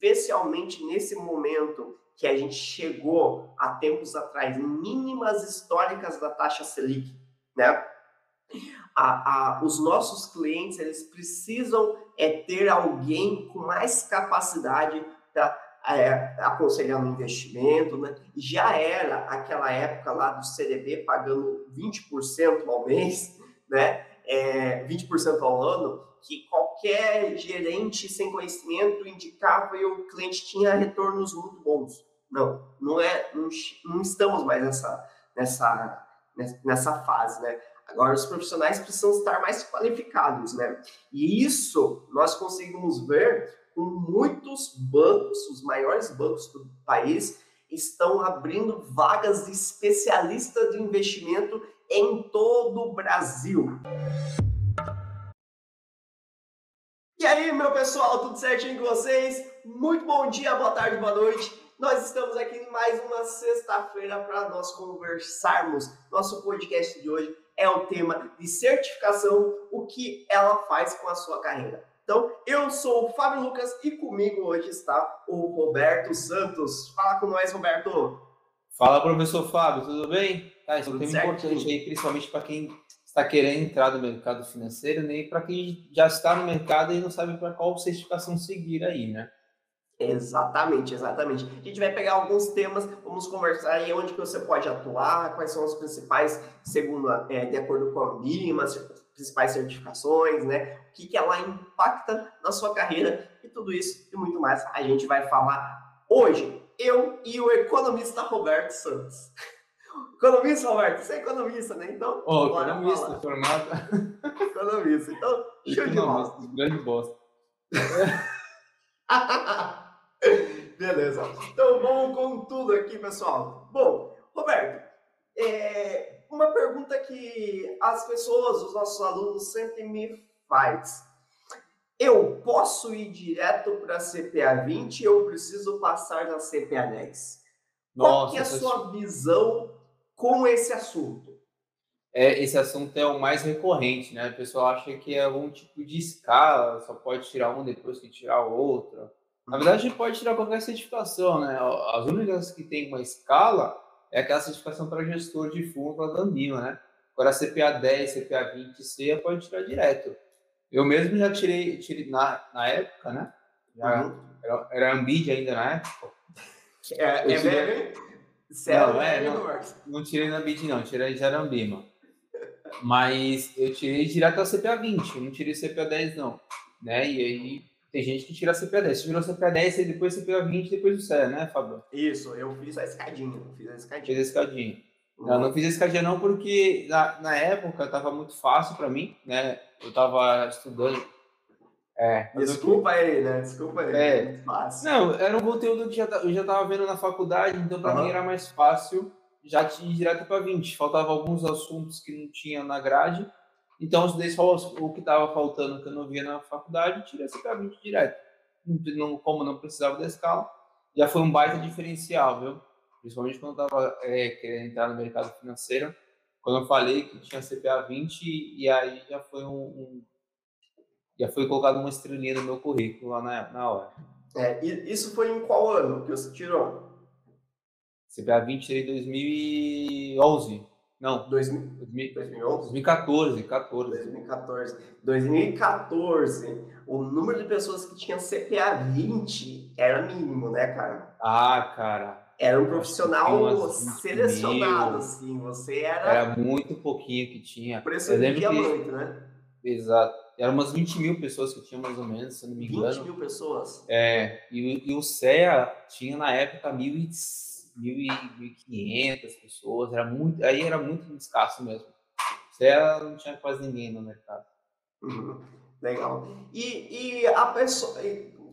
especialmente nesse momento que a gente chegou há tempos atrás mínimas históricas da taxa Selic, né? A, a, os nossos clientes eles precisam é ter alguém com mais capacidade para é, aconselhar no investimento, né? Já era aquela época lá do CDB pagando 20% ao mês, né? É, 20% ao ano, que qualquer gerente sem conhecimento indicava e o cliente tinha retornos muito bons. Não, não é, não, não estamos mais nessa, nessa, nessa fase, né? Agora os profissionais precisam estar mais qualificados, né? E isso nós conseguimos ver com muitos bancos, os maiores bancos do país estão abrindo vagas de especialista de investimento em todo o Brasil. Pessoal, tudo certinho com vocês? Muito bom dia, boa tarde, boa noite. Nós estamos aqui em mais uma sexta-feira para nós conversarmos. Nosso podcast de hoje é o tema de certificação, o que ela faz com a sua carreira. Então, eu sou o Fábio Lucas e comigo hoje está o Roberto Santos. Fala com nós, Roberto. Fala, professor Fábio, tudo bem? Tá, isso é um tema importante aí, principalmente para quem está querendo entrar no mercado financeiro, nem para quem já está no mercado e não sabe para qual certificação seguir aí, né? Exatamente, exatamente. A gente vai pegar alguns temas, vamos conversar aí onde que você pode atuar, quais são as principais, segundo, é, de acordo com a Ambima, as principais certificações, né? O que, que ela impacta na sua carreira e tudo isso e muito mais a gente vai falar hoje. Eu e o economista Roberto Santos. Economista, Roberto, você é economista, né? Então, oh, economista, falar. formado. economista, então, show de bola. Grande bosta. Beleza. Então vamos com tudo aqui, pessoal. Bom, Roberto, é uma pergunta que as pessoas, os nossos alunos sempre me faz. Eu posso ir direto para a CPA 20 ou preciso passar na CPA 10? Qual que é a sua visão com esse assunto? É, esse assunto é o mais recorrente, né? O pessoal acha que é algum tipo de escala, só pode tirar um depois que tirar outra. Na verdade, a gente pode tirar qualquer certificação, né? As únicas que tem uma escala é aquela certificação para gestor de fundo da Ambima, né? Agora, CPA 10, CPA 20 C pode tirar direto. Eu mesmo já tirei, tirei na, na época, né? Já, uhum. era, era Ambid ainda na época. É, é. Velho, Não, é, não, não tirei na Ambid, não. Tirei já era Ambima. Mas eu tirei direto a CPA 20, não tirei CPA 10, não. Né? E aí tem gente que tira a CPA 10. Você virou CPA 10 e depois CPA 20 depois o CE, né, Fábio? Isso, eu fiz a escadinha. Eu fiz a escadinha. Fiz a escadinha. Uhum. Não, não fiz a escadinha não porque na, na época estava muito fácil para mim, né? Eu estava estudando. É, Desculpa aí, né? Desculpa aí. É. Muito fácil. Não, era um conteúdo que já, eu já estava vendo na faculdade, então para uhum. mim era mais fácil já ir direto para 20. Faltava alguns assuntos que não tinha na grade então, eu estudei só o que estava faltando, que eu não via na faculdade, tirei esse caminho direto. Não, como não precisava da escala, já foi um baita diferencial, viu? Principalmente quando eu estava é, querendo entrar no mercado financeiro. Quando eu falei que tinha CPA 20, e aí já foi um, um já foi colocado uma estrelinha no meu currículo lá na, na hora. É, isso foi em qual ano que você tirou? CPA 20 em 2011. Não. 2000, 2011? 2014, 14. 2014. 2014, o número de pessoas que tinham CPA 20 era mínimo, né, cara? Ah, cara. Era um profissional selecionado, mil. assim. Você era. Era muito pouquinho que tinha. O preço muito, né? Exato. Eram umas 20 mil pessoas que tinham mais ou menos, se não me engano. 20 mil pessoas? É. E, e o CEA tinha na época 1.100 1.500 pessoas, era muito, aí era muito escasso mesmo. Você não tinha quase ninguém no mercado. Uhum. Legal. E, e a pessoa,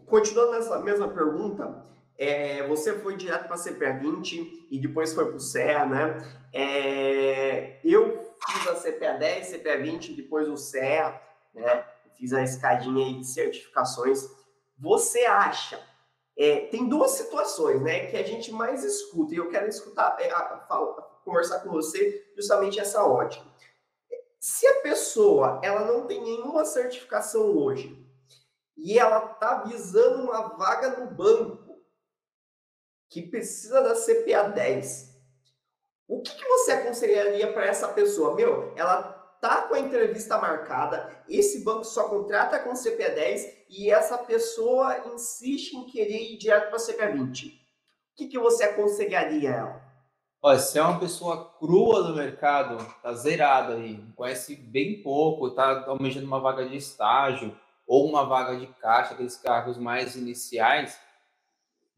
continuando nessa mesma pergunta, é, você foi direto para a CPA 20 e depois foi para o CEA, né? É, eu fiz a CPA 10, CPA 20, depois o CEA, né? Fiz a escadinha aí de certificações. Você acha é, tem duas situações né, que a gente mais escuta, e eu quero escutar, é, a, conversar com você justamente essa ótica. Se a pessoa ela não tem nenhuma certificação hoje e ela está visando uma vaga no banco que precisa da CPA 10. O que, que você aconselharia para essa pessoa? Meu, ela tá com a entrevista marcada, esse banco só contrata com CPA 10 e essa pessoa insiste em querer ir direto para a CPA 20. O que, que você aconselharia ela? Olha, se é uma pessoa crua do mercado, tá zerada aí, conhece bem pouco, tá almejando uma vaga de estágio ou uma vaga de caixa, aqueles cargos mais iniciais,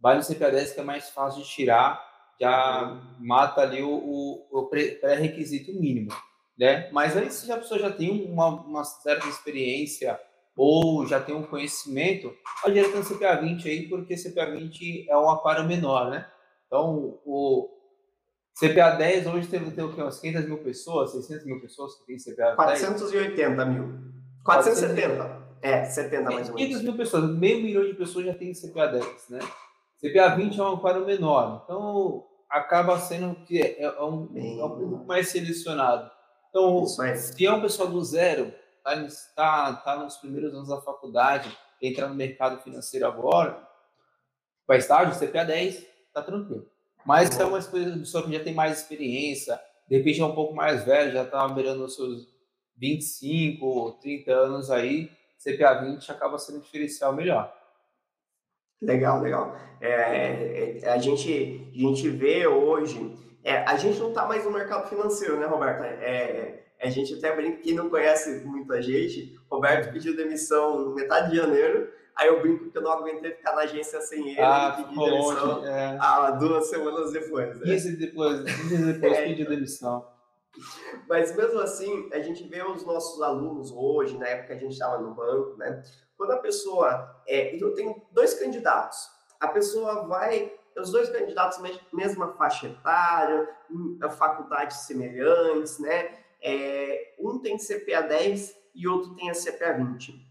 vai no CPA10 que é mais fácil de tirar, já mata ali o, o, o pré-requisito mínimo, né? Mas aí se a pessoa já tem uma, uma certa experiência ou já tem um conhecimento, pode ir no CPA20 aí, porque CPA20 é um aquário menor, né? Então, o, CPA 10 hoje tem, tem o quê? Umas 500 mil pessoas, 600 mil pessoas que tem CPA 10? 480 mil. 470. É, 70 mais ou menos. 500 mil pessoas, meio milhão de pessoas já tem CPA 10, né? CPA 20 é um quadro menor. Então, acaba sendo que é, é um, é um público mais selecionado. Então, se é um pessoal do zero, está tá, tá nos primeiros anos da faculdade, entrar no mercado financeiro agora, para estágio, CPA 10, tá tranquilo. Mas se é uma pessoa que já tem mais experiência, de repente é um pouco mais velho, já está beirando os seus 25, 30 anos aí, CPA 20 acaba sendo um diferencial melhor. Legal, legal. É, é, a, gente, a gente vê hoje, é, a gente não está mais no mercado financeiro, né, Roberto? É, é, a gente até brinca, quem não conhece muita gente, Roberto pediu demissão no metade de janeiro, Aí eu brinco que eu não aguentei ficar na agência sem ele ah, pedi demissão é. há duas semanas depois. Né? 15 depois, 15 depois é, pedi demissão. Mas mesmo assim, a gente vê os nossos alunos hoje, na época que a gente estava no banco, né? Quando a pessoa. É, eu tenho dois candidatos. A pessoa vai. Os dois candidatos, mesma faixa etária, hum, faculdades semelhantes, né? É, um tem CPA 10 e outro tem a CPA 20.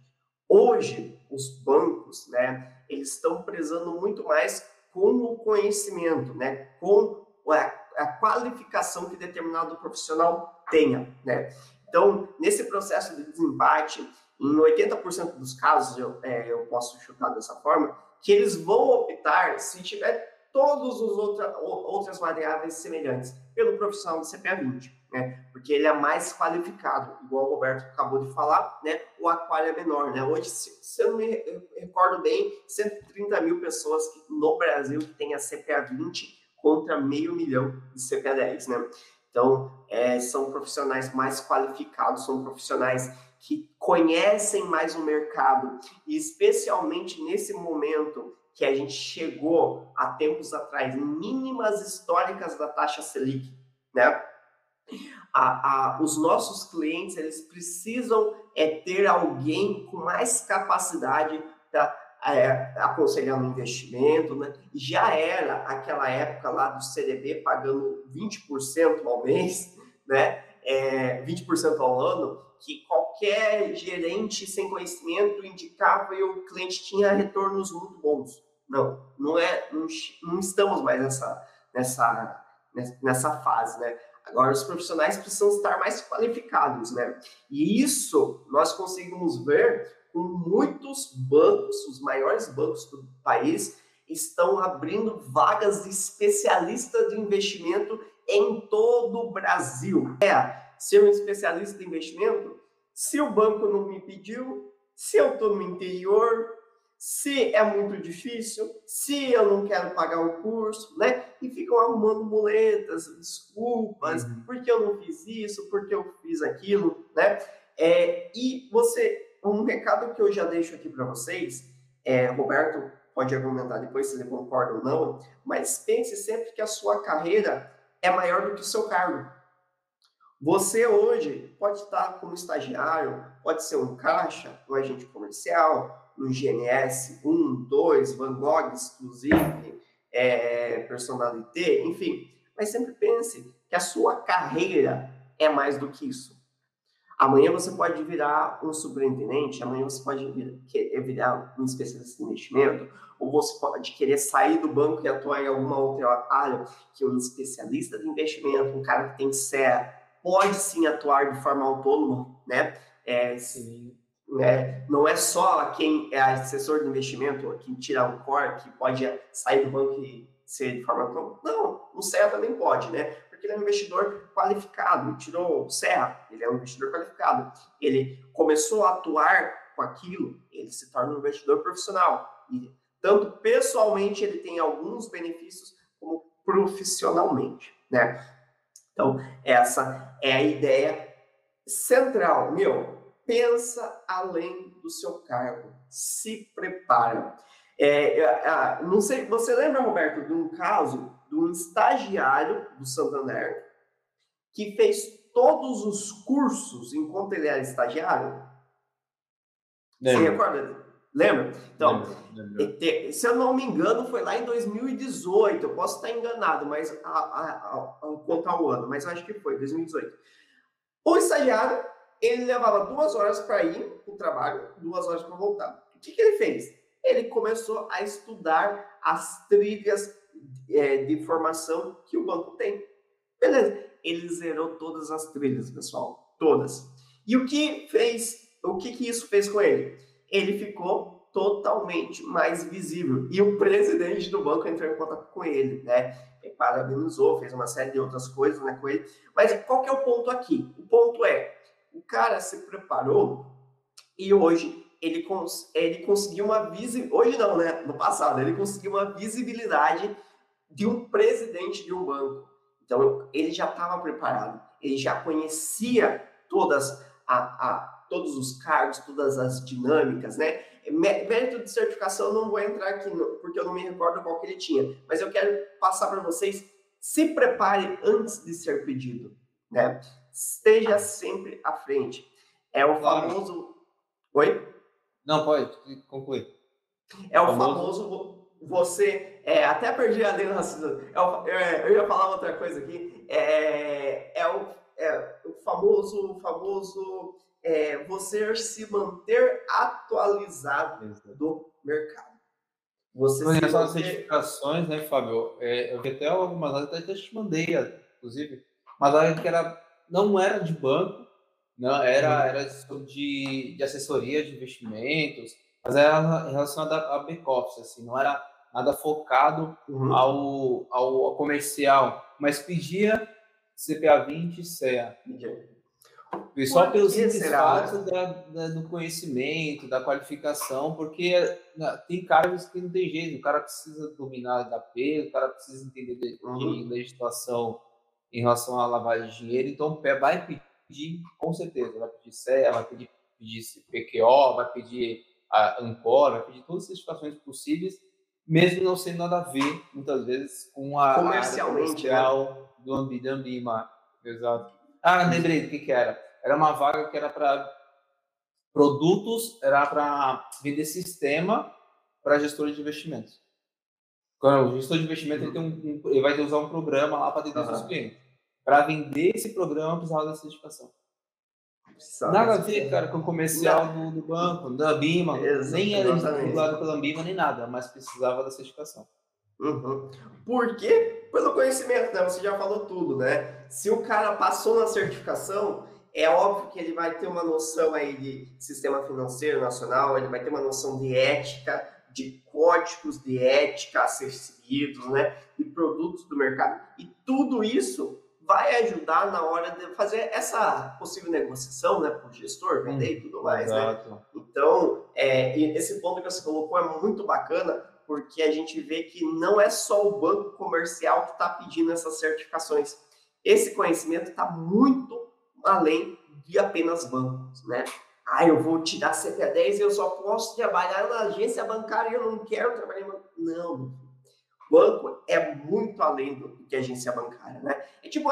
Hoje, os bancos, né, eles estão prezando muito mais com o conhecimento, né, com a, a qualificação que determinado profissional tenha, né. Então, nesse processo de desempate, em 80% dos casos, eu, é, eu posso chutar dessa forma, que eles vão optar, se tiver todas as outra, outras variáveis semelhantes, pelo profissional do CPA 20 né? Porque ele é mais qualificado, igual o Roberto acabou de falar, né? O aquário é menor, né? Hoje, se, se eu me recordo bem, 130 mil pessoas no Brasil que tem a CPA 20 contra meio milhão de CPA 10, né? Então, é, são profissionais mais qualificados, são profissionais que conhecem mais o mercado, e especialmente nesse momento que a gente chegou há tempos atrás, mínimas históricas da taxa Selic, né? A, a, os nossos clientes eles precisam é, ter alguém com mais capacidade para é, aconselhar no investimento. Né? Já era aquela época lá do CDB pagando 20% ao mês, né? É, 20% ao ano, que qualquer gerente sem conhecimento indicava e o cliente tinha retornos muito bons. Não, não é, não, não estamos mais nessa, nessa, nessa fase, né? Agora, os profissionais precisam estar mais qualificados, né? E isso nós conseguimos ver com muitos bancos, os maiores bancos do país, estão abrindo vagas de especialista de investimento em todo o Brasil. É, ser um especialista de investimento, se o banco não me pediu, se eu estou no interior, se é muito difícil, se eu não quero pagar o curso, né? E ficam arrumando muletas, desculpas, uhum. porque eu não fiz isso, porque eu fiz aquilo, né? É, e você, um recado que eu já deixo aqui para vocês, é, Roberto pode argumentar depois se ele concorda ou não, mas pense sempre que a sua carreira é maior do que o seu cargo. Você hoje pode estar como estagiário, pode ser um caixa, um agente comercial, no GNS 1, 2, Van Gogh exclusive, é, personalité, enfim. Mas sempre pense que a sua carreira é mais do que isso. Amanhã você pode virar um superintendente, amanhã você pode vir, virar um especialista em investimento, ou você pode querer sair do banco e atuar em alguma outra área, que um especialista de investimento, um cara que tem CEA, pode sim atuar de forma autônoma, né? É, sim né? Não é só quem é assessor de investimento, quem tira o core, que pode sair do banco e ser de forma. Não, o Serra também pode, né? Porque ele é um investidor qualificado, tirou o Serra, ele é um investidor qualificado. Ele começou a atuar com aquilo, ele se torna um investidor profissional. E tanto pessoalmente ele tem alguns benefícios, como profissionalmente, né? Então, essa é a ideia central. Meu, pensa além do seu cargo, se prepara. É, é, não sei, você lembra, Roberto, de um caso de um estagiário do Santander que fez todos os cursos enquanto ele era estagiário? Lembra. Você recorda? Lembra? Então, lembra, lembra. se eu não me engano, foi lá em 2018. Eu posso estar enganado, mas a, a, a, a contar o ano, mas acho que foi 2018. O estagiário, ele levava duas horas para ir para o trabalho, duas horas para voltar. O que, que ele fez? Ele começou a estudar as trilhas é, de formação que o banco tem. Beleza. Ele zerou todas as trilhas, pessoal. Todas. E o que fez? O que, que isso fez com ele? Ele ficou totalmente mais visível. E o presidente do banco entrou em contato com ele, né? parabenizou, fez uma série de outras coisas né, com ele. Mas qual que é o ponto aqui? O ponto é, o cara se preparou e hoje ele, cons ele conseguiu uma visibilidade, hoje não, né? No passado, ele conseguiu uma visibilidade de um presidente de um banco. Então, ele já estava preparado, ele já conhecia todas a, a, todos os cargos, todas as dinâmicas, né? Mérito de certificação, eu não vou entrar aqui, porque eu não me recordo qual que ele tinha, mas eu quero passar para vocês, se prepare antes de ser pedido, né? Esteja sempre à frente. É o famoso... Oi? Não, pode, concluir. É o famoso, você... É, até perdi a linha é, é, Eu ia falar outra coisa aqui. É, é, o, é o famoso, famoso é, você se manter atualizado do mercado. Você Com relação às certificações, né, Fábio? É, eu vi até algumas até te mandei, inclusive, mas a que era, não era de banco, não era, uhum. era de, de assessoria de investimentos, mas era relacionada a back-office, assim, não era nada focado uhum. ao, ao, ao, comercial, mas pedia CPA 20 e CEA. E só pelo simples fato da, da, do conhecimento, da qualificação, porque né, tem caras que não tem jeito, o cara precisa dominar HP, o cara precisa entender de, uhum. de legislação em relação à lavagem de dinheiro, então o pé vai pedir, com certeza, vai pedir CEA, vai pedir, pedir PQO, vai pedir a Ancor, vai pedir todas as certificações possíveis, mesmo não sendo nada a ver, muitas vezes, com a comercialmente área né? do Ambima. Exato. Ah, lembrei do que, que era. Era uma vaga que era para produtos, era para vender sistema para gestor de investimentos. Quando o gestor de investimento ele, um, um, ele vai usar um programa lá para atender uhum. seus clientes. Para vender esse programa, precisava da certificação. Nada a ver, cara, com o comercial do, do, banco, da Bima. Nem era regulado pela Bima, nem nada, mas precisava da certificação. Uhum. Por quê? Pelo conhecimento, né? Você já falou tudo, né? Se o cara passou na certificação, é óbvio que ele vai ter uma noção aí de sistema financeiro nacional, ele vai ter uma noção de ética, de códigos de ética a ser seguidos, né? De produtos do mercado. E tudo isso vai ajudar na hora de fazer essa possível negociação, né, para o gestor vender e tudo mais, né? Exato. né? Então, é, esse ponto que você colocou é muito bacana, porque a gente vê que não é só o banco comercial que está pedindo essas certificações. Esse conhecimento está muito além de apenas bancos, né? Ah, eu vou te dar CPA10 e eu só posso trabalhar na agência bancária e eu não quero trabalhar em banco. Não, banco é muito além do que agência bancária, né? É tipo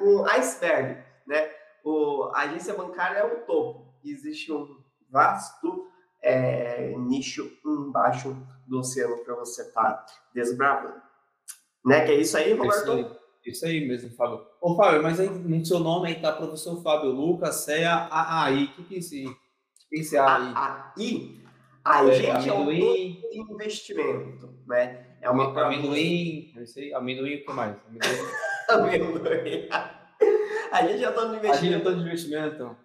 um iceberg, né? O, a agência bancária é o topo. Existe um vasto é, nicho embaixo do oceano para você estar tá desbravando. Né? Que é isso aí, Roberto? Isso aí, isso aí mesmo, Fábio. Ô, Fábio, mas aí no seu nome aí tá professor Fábio Lucas, CEA, AAI. O que que é isso aí? É esse AAI? AAI? A é, gente amendoim. é um investimento, né? É uma amendoim, não sei, amendoim o que mais? Amendoim. amendoim. A gente já está no investimento. A gente já está no investimento.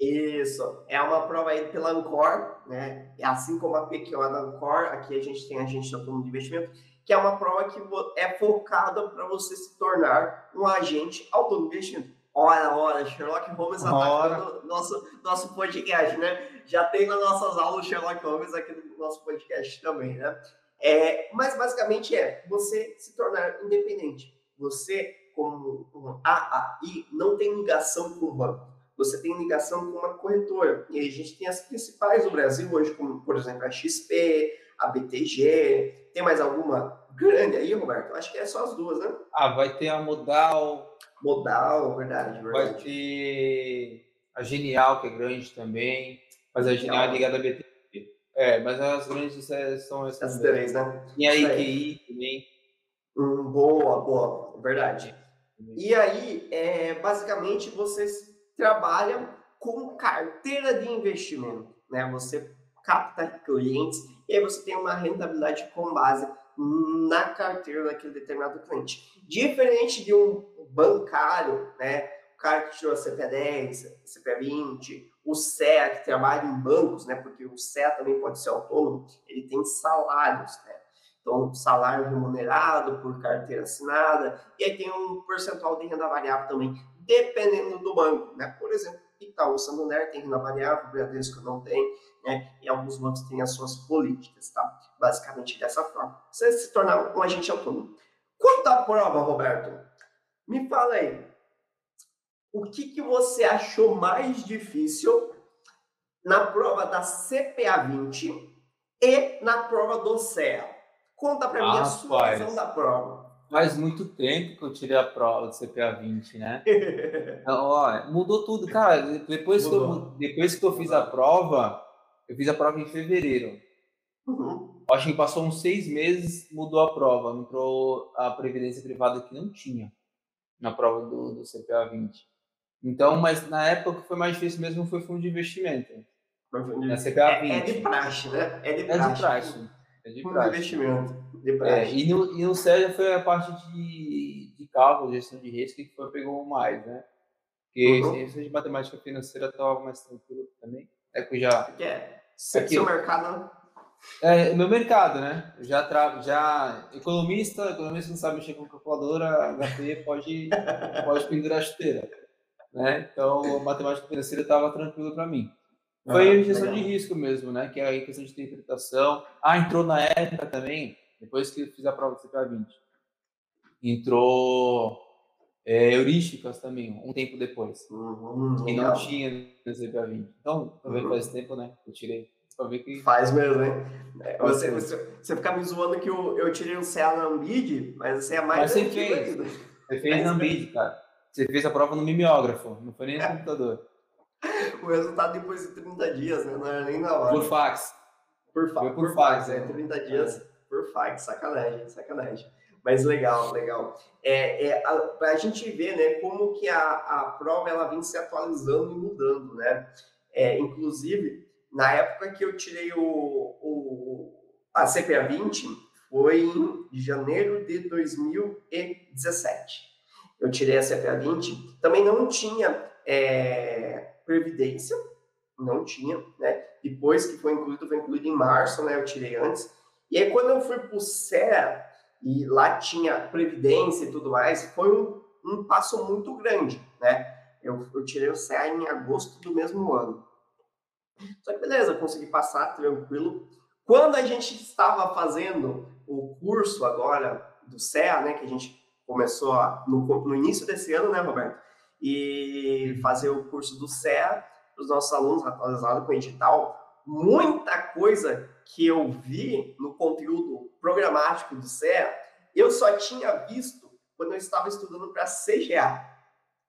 Isso, é uma prova aí pela Ancor, né? Assim como a PQO da Ancor, aqui a gente tem a gente autônomo de investimento, que é uma prova que é focada para você se tornar um agente autônomo de investimento. Ora, ora, Sherlock Holmes atacando nosso, nosso podcast, né? Já tem nas nossas aulas Sherlock Holmes aqui no nosso podcast também, né? É, mas basicamente é você se tornar independente. Você, como um AAI, não tem ligação com o banco. Você tem ligação com uma corretora. E a gente tem as principais do Brasil hoje, como, por exemplo, a XP, a BTG. Tem mais alguma grande aí, Roberto? Acho que é só as duas, né? Ah, vai ter a Modal. Modal, verdade, verdade. Vai ter a Genial, que é grande também. Mas a Genial é ligada à BTG. É, mas as grandes são essas. As três, né? E a IQI também. Hum, boa, boa, verdade. E aí, é, basicamente, você trabalha com carteira de investimento, né? Você capta clientes e aí você tem uma rentabilidade com base na carteira daquele determinado cliente. Diferente de um bancário, né? O cara que tirou CPA 10, CPA 20, o CEA que trabalha em bancos, né? Porque o CEA também pode ser autônomo, ele tem salários, né? Então, salário remunerado por carteira assinada, e aí tem um percentual de renda variável também, dependendo do banco, né? Por exemplo, Itaú Santander tem renda variável, o Bradesco não tem, né? E alguns bancos têm as suas políticas, tá? Basicamente dessa forma. Você se tornar um agente autônomo. Quanto à prova, Roberto, me fala aí, o que, que você achou mais difícil na prova da CPA 20 e na prova do CEA? Conta para mim a sua visão da prova. Faz muito tempo que eu tirei a prova do CPA 20, né? então, ó, mudou tudo, cara. Depois que, eu, depois que eu fiz a prova, eu fiz a prova em fevereiro. Uhum. Acho que passou uns seis meses, mudou a prova. Entrou a previdência privada que não tinha na prova do, do CPA 20. Então, mas na época que foi mais difícil mesmo foi fundo de investimento. Na CPA 20. É, é de praxe, né? É de praxe. É de praxe. É de, praxe. de investimento. De é, praxe. É, e, no, e no SERA foi a parte de, de cálculo, gestão de risco, que foi, pegou mais, né? Porque uhum. ciência de matemática financeira estava mais tranquilo também. É que já. Que é? Seu mercado. É, meu mercado, né? Eu já tra... já economista, economista não sabe mexer com calculadora, HP pode pode pendurar a chuteira né? Então, matemática financeira estava tranquilo para mim. Foi ah, gestão legal. de risco mesmo, né? Que é a questão de interpretação. Ah, entrou na época também, depois que eu fiz a prova do CPA 20. Entrou é, heurísticas também, um tempo depois. Uhum, e não tinha no CPA 20. Então, uhum. faz tempo, né? Eu tirei. Que... Faz mesmo, hein? É, você, você, você fica me zoando que eu, eu tirei um CA na Ambid, mas você é mais. Mas você fez. Você fez na Ambid, cara. Você fez a prova no mimeógrafo, não foi nem no computador. o resultado depois de 30 dias, né? Não era nem na hora. Por fax. Por, fa por, por fax, fax, é. 30 dias é. por fax, sacanagem, sacanagem. Mas legal, legal. É, é, a, a gente ver, né, como que a, a prova ela vem se atualizando e mudando, né? É, inclusive, na época que eu tirei o, o, a CPA 20, foi em janeiro de 2017 eu tirei a CPA 20, também não tinha é, previdência, não tinha, né? Depois que foi incluído, foi incluído em março, né? Eu tirei antes. E aí, quando eu fui para o CEA, e lá tinha previdência e tudo mais, foi um, um passo muito grande, né? Eu, eu tirei o CEA em agosto do mesmo ano. Só que beleza, consegui passar tranquilo. Quando a gente estava fazendo o curso agora do CEA, né, que a gente começou no, no, início desse ano, né, Roberto? E fazer o curso do CEA para os nossos alunos, atualizado com edital. Muita coisa que eu vi no conteúdo programático do CEA, eu só tinha visto quando eu estava estudando para CGA,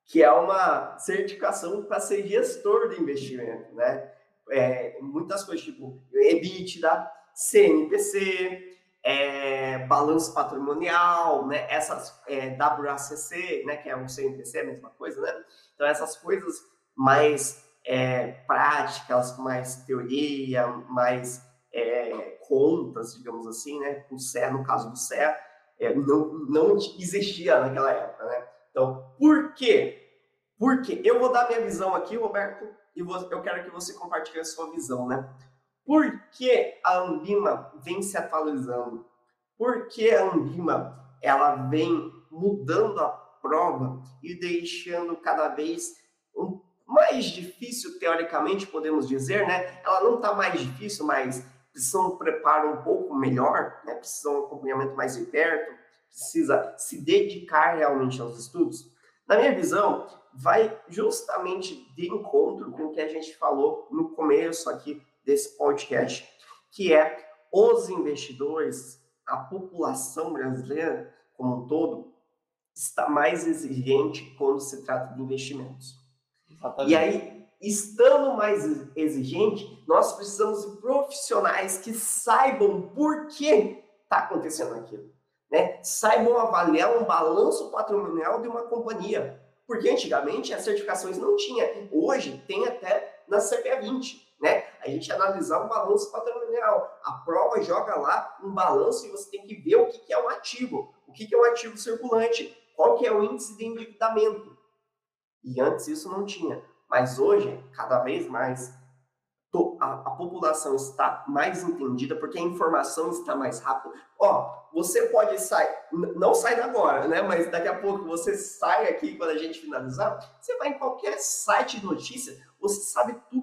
que é uma certificação para ser gestor de investimento, né? É, muitas coisas tipo EBITDA, CNPC, é, balanço patrimonial, né? Essas é, WACC, né? Que é um CNPC, a mesma coisa, né? Então essas coisas mais é, práticas, mais teoria, mais é, contas, digamos assim, né? O CE, no caso do CE, é, não, não existia naquela época, né? Então, por quê? Porque eu vou dar minha visão aqui, Roberto, e eu quero que você compartilhe a sua visão, né? Por que a Ambima vem se atualizando? Por que a Ambima ela vem mudando a prova e deixando cada vez um, mais difícil, teoricamente, podemos dizer, né? Ela não está mais difícil, mas precisa um preparo um pouco melhor, né? precisa um acompanhamento mais de perto, precisa se dedicar realmente aos estudos. Na minha visão, vai justamente de encontro com o que a gente falou no começo aqui desse podcast, que é os investidores, a população brasileira como um todo, está mais exigente quando se trata de investimentos. Exatamente. E aí, estando mais exigente, nós precisamos de profissionais que saibam por que está acontecendo aquilo. Né? Saibam avaliar um balanço patrimonial de uma companhia. Porque antigamente as certificações não tinha. Hoje tem até na CPA 20 né? A gente analisar um balanço patrimonial. A prova joga lá um balanço e você tem que ver o que, é um ativo, o que, é um ativo circulante, qual que é o índice de endividamento. E antes isso não tinha. Mas hoje, cada vez mais, a, a, população está mais entendida porque a informação está mais rápida. Ó, você pode sair, não sai agora, né? Mas daqui a pouco você sai aqui quando a gente finalizar, você vai em qualquer site de notícia, você sabe tudo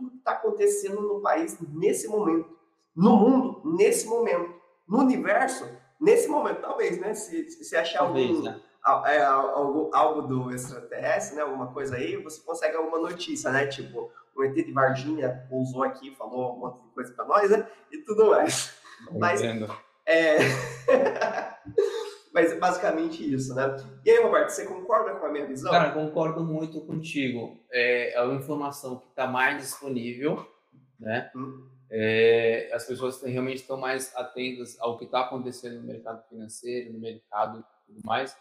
acontecendo no país nesse momento, no mundo nesse momento, no universo nesse momento, talvez, né? Se, se achar talvez, algum, né? é, algo, algo do extraterrestre, né? Alguma coisa aí, você consegue alguma notícia, né? Tipo, o ET de Varginha pousou aqui, falou um monte de coisa para nós, né? E tudo mais. Mas, é... Mas basicamente isso, né? E aí, Roberto, você concorda com a minha visão? Cara, concordo muito contigo. É, é uma informação que está mais disponível, né? Hum. É, as pessoas realmente estão mais atentas ao que está acontecendo no mercado financeiro, no mercado e tudo mais.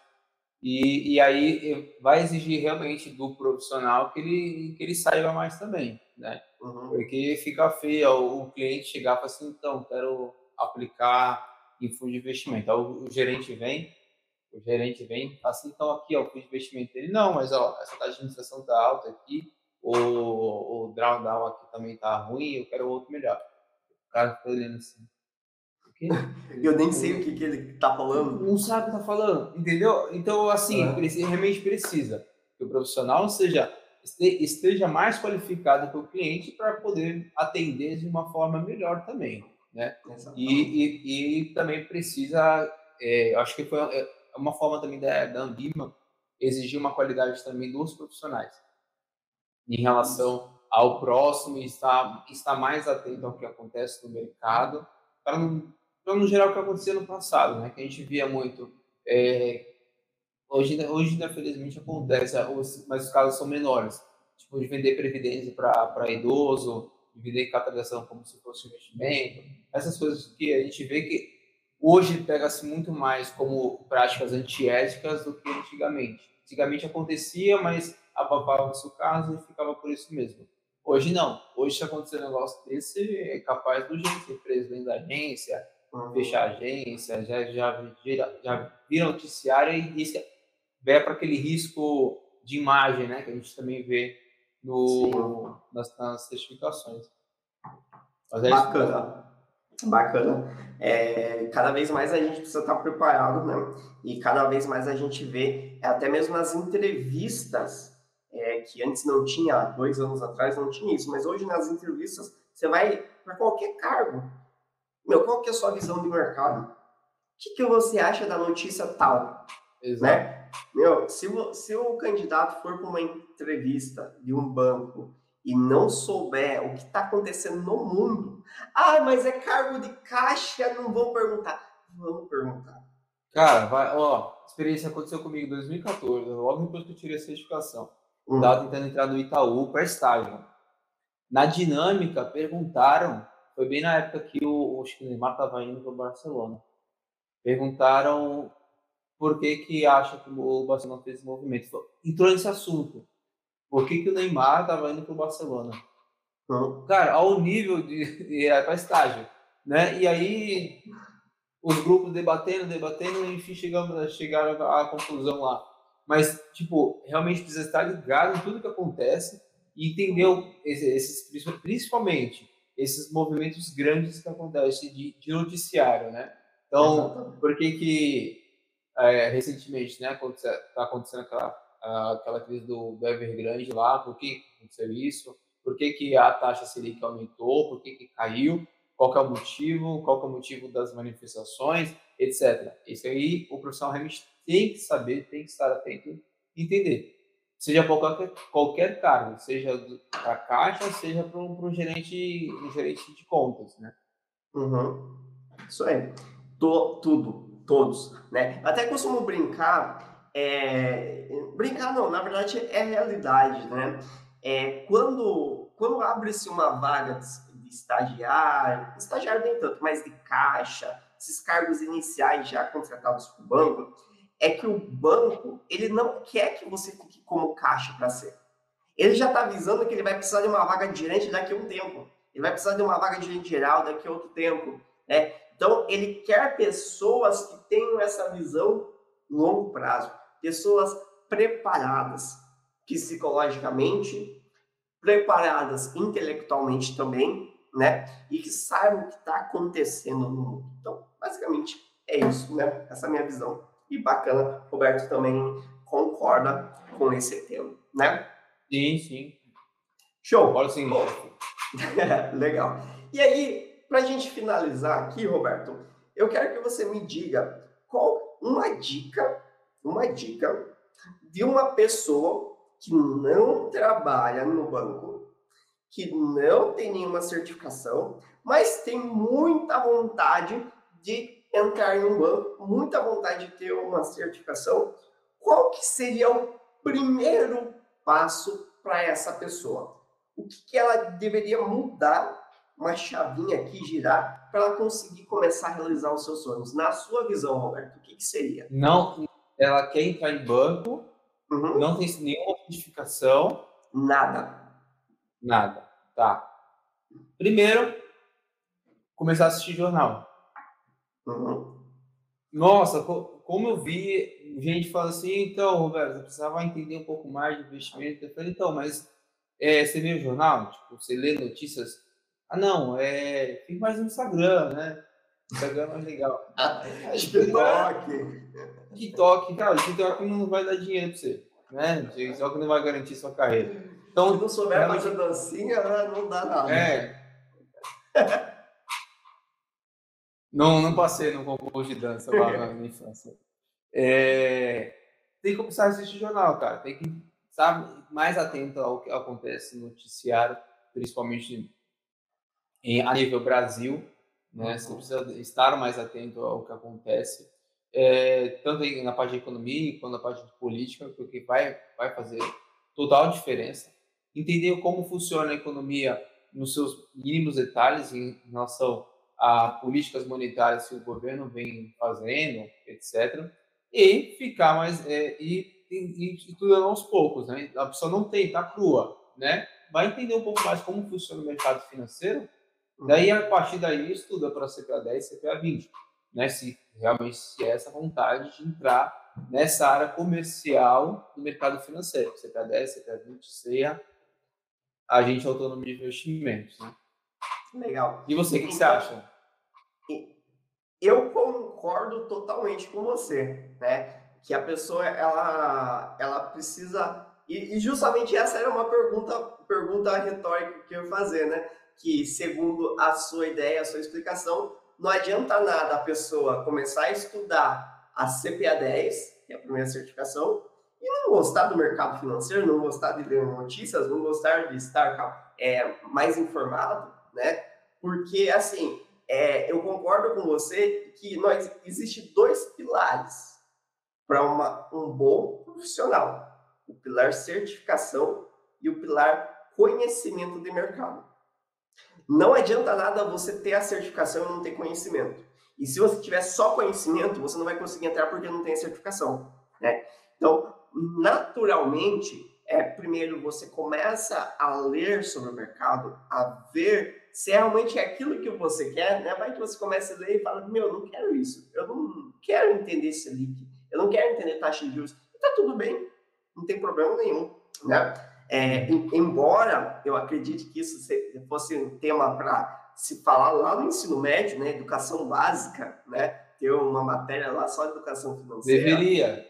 E, e aí vai exigir realmente do profissional que ele, que ele saiba mais também, né? Uhum. Porque fica feio o cliente chegar e falar assim, então, quero aplicar em fundo de investimento. Aí o, o gerente vem, o gerente vem, assim, então aqui, ó, o fundo de investimento dele, não, mas ó, essa taxa de administração tá alta aqui, o, o drawdown aqui também tá ruim, eu quero outro melhor. O cara fica olhando assim, Eu nem sei o que, que ele tá falando. Não sabe o que tá falando, entendeu? Então, assim, é. realmente precisa que o profissional seja esteja mais qualificado para o cliente para poder atender de uma forma melhor também, né? E, e, e, também precisa, é, acho que foi é, uma forma também da, da Ambima exigir uma qualidade também dos profissionais em relação ao próximo e estar, estar mais atento ao que acontece no mercado para não para não gerar o que acontecia no passado, né? Que a gente via muito. É, hoje, hoje, infelizmente, acontece, mas os casos são menores. Tipo, de vender previdência para idoso, de vender capitalização como se fosse investimento. Essas coisas que a gente vê que hoje pega-se muito mais como práticas antiéticas do que antigamente. Antigamente acontecia, mas abafava-se o caso e ficava por isso mesmo. Hoje não. Hoje, se acontecer um negócio desse, é capaz do gente ser preso dentro da agência, uhum. fechar agência, já, já, já, já vira noticiário e risca, vai para aquele risco de imagem, né, que a gente também vê no, nas, nas certificações. Mas é Bacana. Isso. Bacana. É, cada vez mais a gente precisa estar preparado, né? E cada vez mais a gente vê, até mesmo nas entrevistas, é, que antes não tinha, dois anos atrás não tinha isso, mas hoje nas entrevistas você vai para qualquer cargo, meu, qual que é a sua visão de mercado? O que, que você acha da notícia tal? Exato. Né? Meu, se, se o candidato for para uma entrevista de um banco e não souber o que está acontecendo no mundo, ah, mas é cargo de caixa, não vou perguntar. Vamos perguntar. Cara, vai, ó, experiência aconteceu comigo em 2014, logo depois que eu tirei a certificação. Hum. Estava tentando entrar no Itaú para estágio. Na dinâmica, perguntaram foi bem na época que o, acho que o Neymar estava indo para o Barcelona. Perguntaram por que que acha que o Barcelona fez esse movimento. Entrou nesse assunto. Por que, que o Neymar estava indo para o Barcelona? Uhum. Cara, ao nível de, de ir para estágio, né? E aí os grupos debatendo, debatendo, enfim, chegamos, chegaram à conclusão lá. Mas, tipo, realmente precisa estar ligado em tudo que acontece e entendeu esses, principalmente esses movimentos grandes que acontecem de, de noticiário, né? Então, Exatamente. por que que é, recentemente, né, está acontecendo aquela, aquela crise do, do Evergrande lá, por que aconteceu isso? Por que, que a taxa Selic aumentou? Por que, que caiu? Qual que é o motivo? Qual que é o motivo das manifestações? Etc. Isso aí o profissional realmente tem que saber, tem que estar atento e entender seja qualquer, qualquer cargo, seja para a caixa, seja para um, gerente, um gerente de contas, né? Uhum. Isso aí. Tô, tudo, todos, né? Até costumo brincar, é... brincar não, na verdade é realidade, né? É, quando quando abre-se uma vaga de estagiário, estagiário nem tanto, mas de caixa, esses cargos iniciais já contratados para o banco, é que o banco ele não quer que você fique como caixa para ser. Ele já está avisando que ele vai precisar de uma vaga de gerente daqui a um tempo. Ele vai precisar de uma vaga de gerente geral daqui a outro tempo. Né? Então, ele quer pessoas que tenham essa visão longo prazo. Pessoas preparadas psicologicamente, preparadas intelectualmente também, né? E que saibam o que está acontecendo no mundo. Então, basicamente, é isso, né? Essa é a minha visão. E bacana, Roberto também concorda com esse tema, né? Sim, sim. Show. Olha sim. Legal. E aí, para a gente finalizar aqui, Roberto, eu quero que você me diga qual uma dica, uma dica de uma pessoa que não trabalha no banco, que não tem nenhuma certificação, mas tem muita vontade de entrar em um banco, muita vontade de ter uma certificação, qual que seria o primeiro passo para essa pessoa? O que, que ela deveria mudar, uma chavinha aqui, girar, para ela conseguir começar a realizar os seus sonhos? Na sua visão, Roberto, o que, que seria? Não, ela quer entrar em banco, uhum. não tem nenhuma certificação. Nada. Nada, tá. Primeiro, começar a assistir jornal. Uhum. Nossa, como eu vi gente fala assim, então, Roberto, você precisava entender um pouco mais de investimento. Eu falei, então, mas é, você lê o jornal? Tipo, você lê notícias? Ah, não, é, fica mais no Instagram, né? Instagram é mais legal. TikTok. TikTok, cara, TikTok não vai dar dinheiro pra você, né? TikTok não vai garantir sua carreira. Então, se não souber fazer dancinha, né, não dá nada. É. Não, não passei no concurso de dança lá na minha infância. É, tem que começar a assistir jornal, cara. Tem que estar mais atento ao que acontece no noticiário, principalmente em, a nível Brasil. Né? Você precisa estar mais atento ao que acontece, é, tanto na parte de economia quanto na parte de política, porque vai, vai fazer total diferença. Entender como funciona a economia nos seus mínimos detalhes em relação a políticas monetárias que o governo vem fazendo, etc. E ficar mais é, e, e, estudando aos poucos, né? A pessoa não tem, tá crua, né? Vai entender um pouco mais como funciona o mercado financeiro. Daí a partir daí estuda para CPA 10, CPA 20, né? Se realmente se é essa vontade de entrar nessa área comercial do mercado financeiro, CPA 10, CPA 20, seja agente autônomo de investimentos, né? Legal. E você, o que, que você acha? Eu concordo totalmente com você, né? Que a pessoa ela, ela precisa e, justamente essa era uma pergunta pergunta retórica que eu ia fazer, né? Que segundo a sua ideia, a sua explicação, não adianta nada a pessoa começar a estudar a CPA 10, que é a primeira certificação, e não gostar do mercado financeiro, não gostar de ler notícias, não gostar de estar é, mais informado, né? Porque, assim, é, eu concordo com você que nós existe dois pilares para um bom profissional: o pilar certificação e o pilar conhecimento de mercado. Não adianta nada você ter a certificação e não ter conhecimento. E se você tiver só conhecimento, você não vai conseguir entrar porque não tem a certificação. Né? Então, naturalmente, é, primeiro você começa a ler sobre o mercado, a ver se realmente é aquilo que você quer, né? Vai que você começa a ler e fala, meu, eu não quero isso, eu não quero entender Selic, eu não quero entender taxa de juros. E tá tudo bem, não tem problema nenhum, né? É, embora eu acredite que isso fosse um tema para se falar lá no ensino médio, né, educação básica, né, ter uma matéria lá só de educação financeira. Deveria.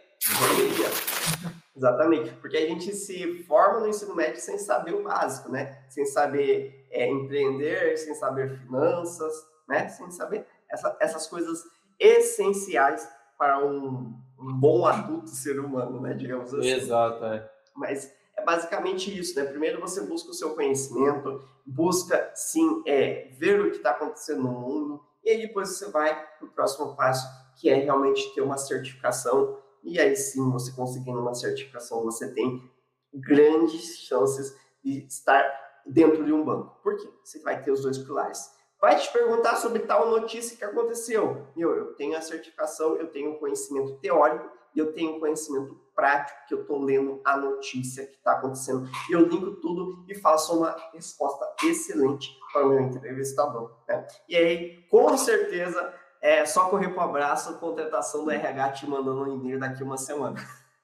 Deveria. Exatamente, porque a gente se forma no ensino médio sem saber o básico, né? Sem saber é, empreender, sem saber finanças, né? Sem saber essa, essas coisas essenciais para um, um, bom adulto ser humano, né? Digamos assim. Exato, é. Mas é basicamente isso, né? Primeiro você busca o seu conhecimento, busca sim é, ver o que está acontecendo no mundo, e aí depois você vai para o próximo passo, que é realmente ter uma certificação e aí sim, você conseguindo uma certificação, você tem grandes chances de estar dentro de um banco. Por quê? Você vai ter os dois pilares. Vai te perguntar sobre tal notícia que aconteceu. Eu, eu tenho a certificação, eu tenho conhecimento teórico e eu tenho conhecimento prático que eu estou lendo a notícia que está acontecendo. Eu linko tudo e faço uma resposta excelente para o meu entrevistador. Né? E aí, com certeza, é só correr para o abraço, contratação do RH te mandando um e-mail daqui uma semana.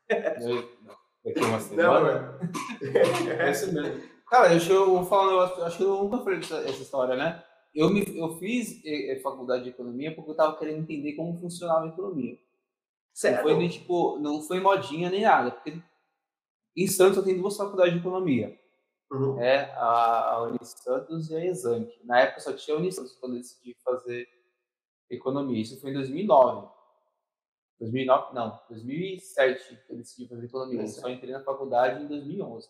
Daqui uma semana? Não, é isso mesmo. Cara, deixa eu vou falar um negócio, acho que eu nunca falei essa, essa história, né? Eu, me, eu fiz eh, faculdade de economia porque eu estava querendo entender como funcionava a economia. Certo. Não foi nem, tipo, não foi modinha nem nada, porque em Santos eu tenho duas faculdades de economia. Uhum. É a, a Unisantos e a Exanc. Na época só tinha a Unisantos quando eu decidi fazer economia. Isso foi em 2009. 2009, não, 2007 que eu decidi fazer economia. Eu só entrei na faculdade em 2011.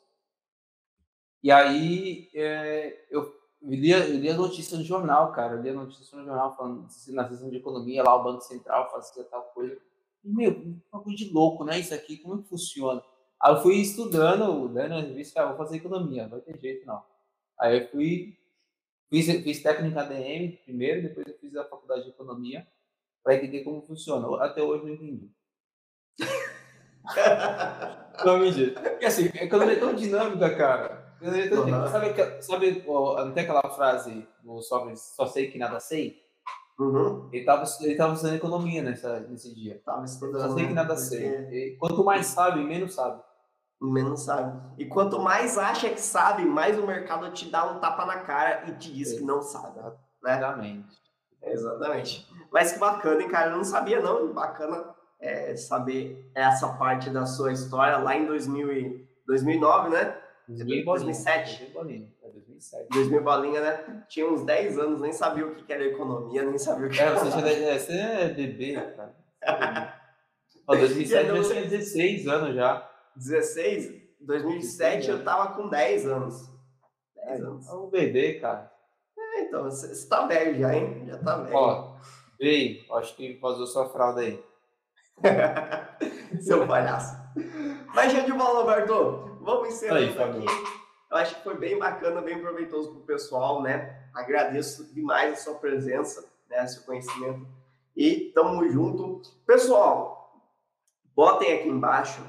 E aí é, eu lia, eu lia notícia no jornal, cara. Eu lia notícia no jornal falando na sessão de economia, lá o Banco Central fazia tal coisa. E, meu, uma coisa de louco, né? Isso aqui, como é que funciona? Aí eu fui estudando, né, na revista, ah, vou fazer economia, não vai ter jeito não. Aí eu fui Fiz, fiz técnica ADM primeiro, depois eu fiz a faculdade de economia para entender como funciona. Até hoje não entendi. não, mentira. Porque assim, a economia é tão dinâmica, cara. É tão uhum. Sabe, sabe não tem aquela frase do só, só sei que nada sei? Uhum. Ele estava ele tava estudando economia nessa, nesse dia. Tava estudando. Só sei que nada sei. E quanto mais sabe, menos sabe menos sabe. E quanto mais acha que sabe, mais o mercado te dá um tapa na cara e te diz que não sabe. Né? Exatamente. Exatamente. Mas que bacana, hein, cara? Eu não sabia, não. Bacana é, saber essa parte da sua história lá em 2000 e, 2009, né? 2000 2007. 2000 bolinha. É 2007. 2000 bolinha, né? Tinha uns 10 anos, nem sabia o que era economia, nem sabia o que é, era. Você, já, é, você é bebê, cara. Ó, 2007 eu tinha 16 anos já. 16, 2007 eu tava com 10 anos. 10 anos. É um bebê, cara. É, então, você tá velho já, hein? Já tá velho. Ó, veio, acho que vazou sua fralda aí. Seu palhaço. Mas já de bola, Roberto. Vamos encerrando aí, aqui. Eu acho que foi bem bacana, bem proveitoso pro pessoal, né? Agradeço demais a sua presença, né? Seu conhecimento. E tamo junto. Pessoal, botem aqui embaixo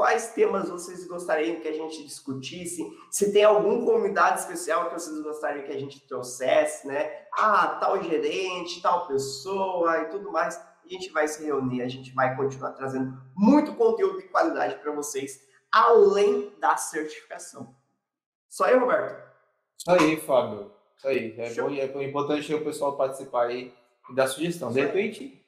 quais temas vocês gostariam que a gente discutisse, se tem algum convidado especial que vocês gostariam que a gente trouxesse, né? Ah, tal gerente, tal pessoa e tudo mais. A gente vai se reunir, a gente vai continuar trazendo muito conteúdo de qualidade para vocês, além da certificação. Só aí, Roberto? Isso aí, Fábio. Isso aí. É, bom, é importante o pessoal participar aí e dar sugestão. De repente,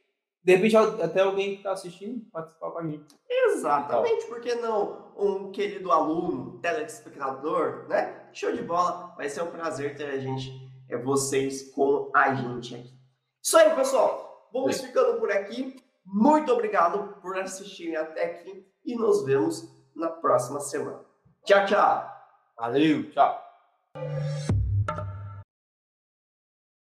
de repente, até alguém que está assistindo participar com a gente. Exatamente, por que não um querido aluno, telespectador, né? Show de bola, vai ser um prazer ter a gente, é, vocês com a gente aqui. Isso aí, pessoal. Vamos Sim. ficando por aqui. Muito obrigado por assistirem até aqui e nos vemos na próxima semana. Tchau, tchau. Valeu, tchau.